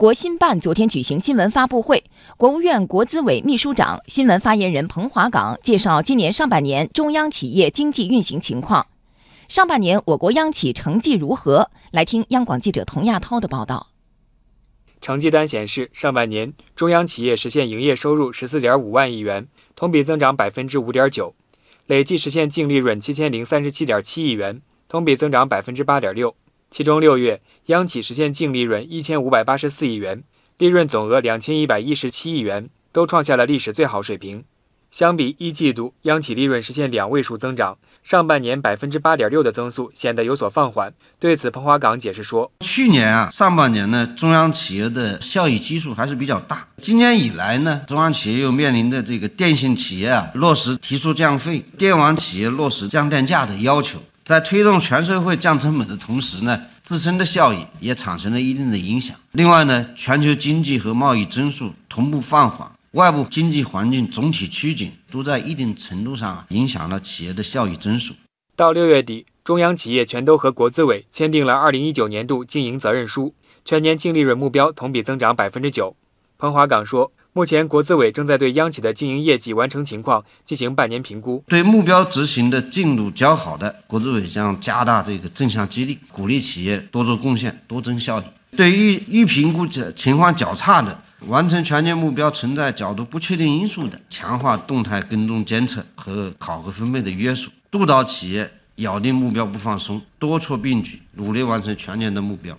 国新办昨天举行新闻发布会，国务院国资委秘书长、新闻发言人彭华岗介绍今年上半年中央企业经济运行情况。上半年我国央企成绩如何？来听央广记者童亚涛的报道。成绩单显示，上半年中央企业实现营业收入十四点五万亿元，同比增长百分之五点九，累计实现净利润七千零三十七点七亿元，同比增长百分之八点六。其中，六月央企实现净利润一千五百八十四亿元，利润总额两千一百一十七亿元，都创下了历史最好水平。相比一季度，央企利润实现两位数增长，上半年百分之八点六的增速显得有所放缓。对此，彭华岗解释说：“去年啊，上半年呢，中央企业的效益基数还是比较大。今年以来呢，中央企业又面临着这个电信企业啊落实提速降费，电网企业落实降电价的要求。”在推动全社会降成本的同时呢，自身的效益也产生了一定的影响。另外呢，全球经济和贸易增速同步放缓，外部经济环境总体趋紧，都在一定程度上影响了企业的效益增速。到六月底，中央企业全都和国资委签订了二零一九年度经营责任书，全年净利润目标同比增长百分之九。彭华岗说。目前，国资委正在对央企的经营业绩完成情况进行半年评估。对目标执行的进度较好的，国资委将加大这个正向激励，鼓励企业多做贡献、多增效益；对预预评估情况较差的，完成全年目标存在较多不确定因素的，强化动态跟踪监测和考核分配的约束，督导企业咬定目标不放松，多措并举，努力完成全年的目标。